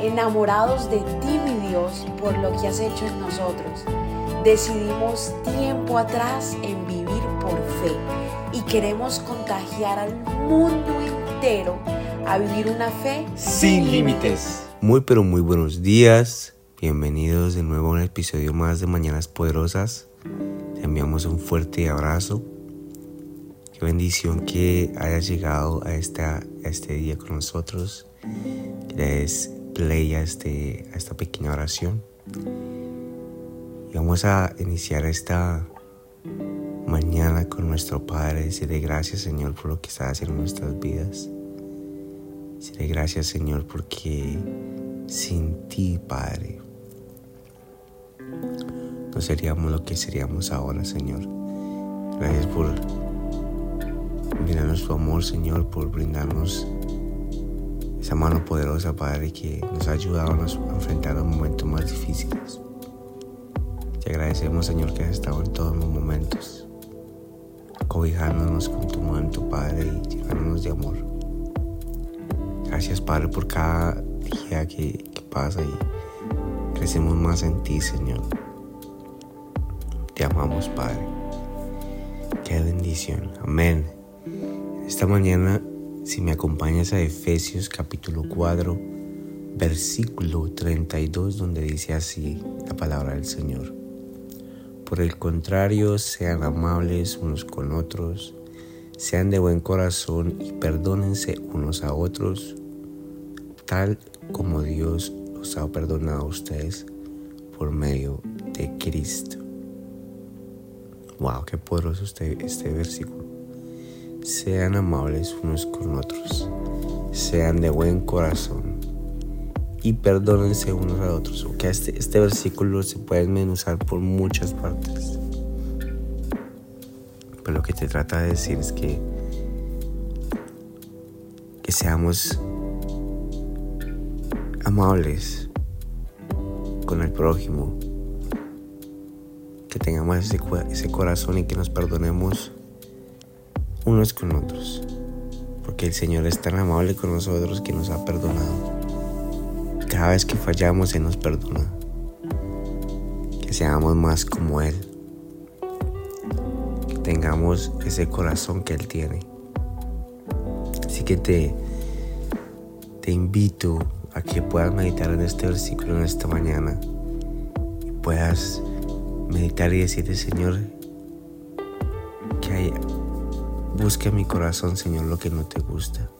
enamorados de ti, mi Dios, por lo que has hecho en nosotros. Decidimos tiempo atrás en vivir por fe y queremos contagiar al mundo entero a vivir una fe sin límites. Muy pero muy buenos días. Bienvenidos de nuevo a un episodio más de Mañanas Poderosas. Te enviamos un fuerte abrazo. Qué bendición que hayas llegado a, esta, este día con nosotros. Que le des play a, este, esta pequeña oración. Y vamos a iniciar esta mañana con nuestro Padre. Decirle gracias Señor por lo que estás haciendo en nuestras vidas. Decirle gracias Señor porque sin ti Padre no seríamos lo que seríamos ahora Señor. Gracias por brindarnos tu amor Señor, por brindarnos esa mano poderosa Padre que nos ha ayudado a enfrentar los momentos más difíciles. Te agradecemos Señor que has estado en todos los momentos cobijándonos con tu manto, Padre, y llenándonos de amor. Gracias, Padre, por cada día que, pasa y crecemos más en ti, Señor. Te amamos, Padre. Qué bendición. Amén. Esta mañana, si me acompañas a Efesios capítulo 4, versículo 32, donde dice así la palabra del Señor. Por el contrario, sean amables unos con otros, sean de buen corazón y perdónense unos a otros, tal como Dios los ha perdonado a ustedes por medio de Cristo. Wow, qué poderoso este, este versículo. Sean amables unos con otros, sean de buen corazón y perdónense unos a otros. Que este, este versículo se puede menuzar por muchas partes. Pero lo que te trata de decir es que, que seamos amables con el prójimo, que tengamos ese, ese corazón y que nos perdonemos unos con otros, porque el Señor es tan amable con nosotros que nos ha perdonado. Cada vez que fallamos, Él nos perdona. Que seamos más como Él. Que tengamos ese corazón que Él tiene. Así que te, te invito a que puedas meditar en este versículo en esta mañana. Puedas meditar y decirle, Señor, que hay, busque mi corazón, Señor, lo que no te gusta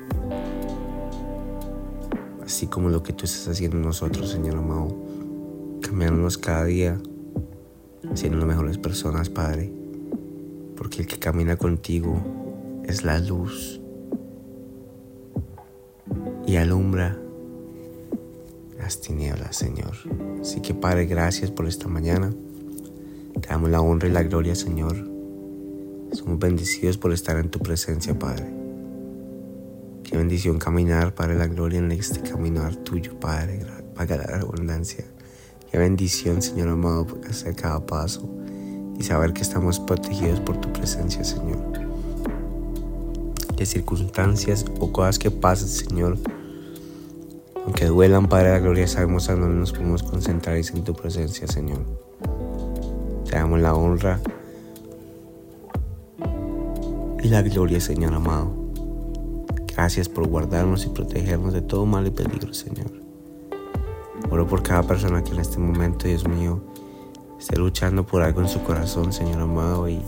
así como lo que tú estás haciendo nosotros, Señor amado, cambiándonos cada día, siendo las mejores personas, Padre, porque el que camina contigo es la luz y alumbra las tinieblas, Señor. Así que, Padre, gracias por esta mañana. Te damos la honra y la gloria, Señor. Somos bendecidos por estar en tu presencia, Padre. Qué bendición caminar, Padre, la gloria en este caminar tuyo, Padre, para la abundancia. Qué bendición, Señor amado, hacer cada paso y saber que estamos protegidos por tu presencia, Señor. Que circunstancias o cosas que pasen, Señor, aunque duelan, Padre, la gloria, sabemos a dónde nos podemos concentrar y en tu presencia, Señor. Te damos la honra y la gloria, Señor amado. Gracias por guardarnos y protegernos de todo mal y peligro, Señor. Oro por cada persona que en este momento, Dios mío, esté luchando por algo en su corazón, Señor amado, y,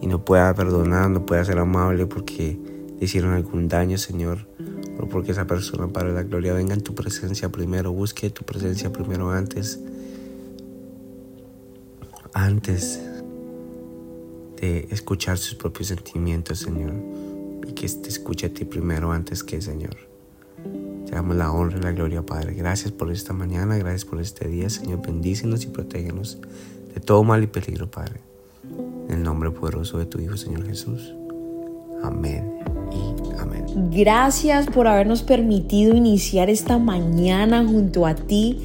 y no pueda perdonar, no pueda ser amable porque le hicieron algún daño, Señor. Oro porque esa persona, para la gloria, venga en tu presencia primero, busque tu presencia primero antes, antes de escuchar sus propios sentimientos, Señor y que te escuche a ti primero antes que Señor. Te damos la honra y la gloria, Padre. Gracias por esta mañana, gracias por este día, Señor. Bendícenos y protégenos de todo mal y peligro, Padre. En el nombre poderoso de tu Hijo, Señor Jesús. Amén y amén. Gracias por habernos permitido iniciar esta mañana junto a ti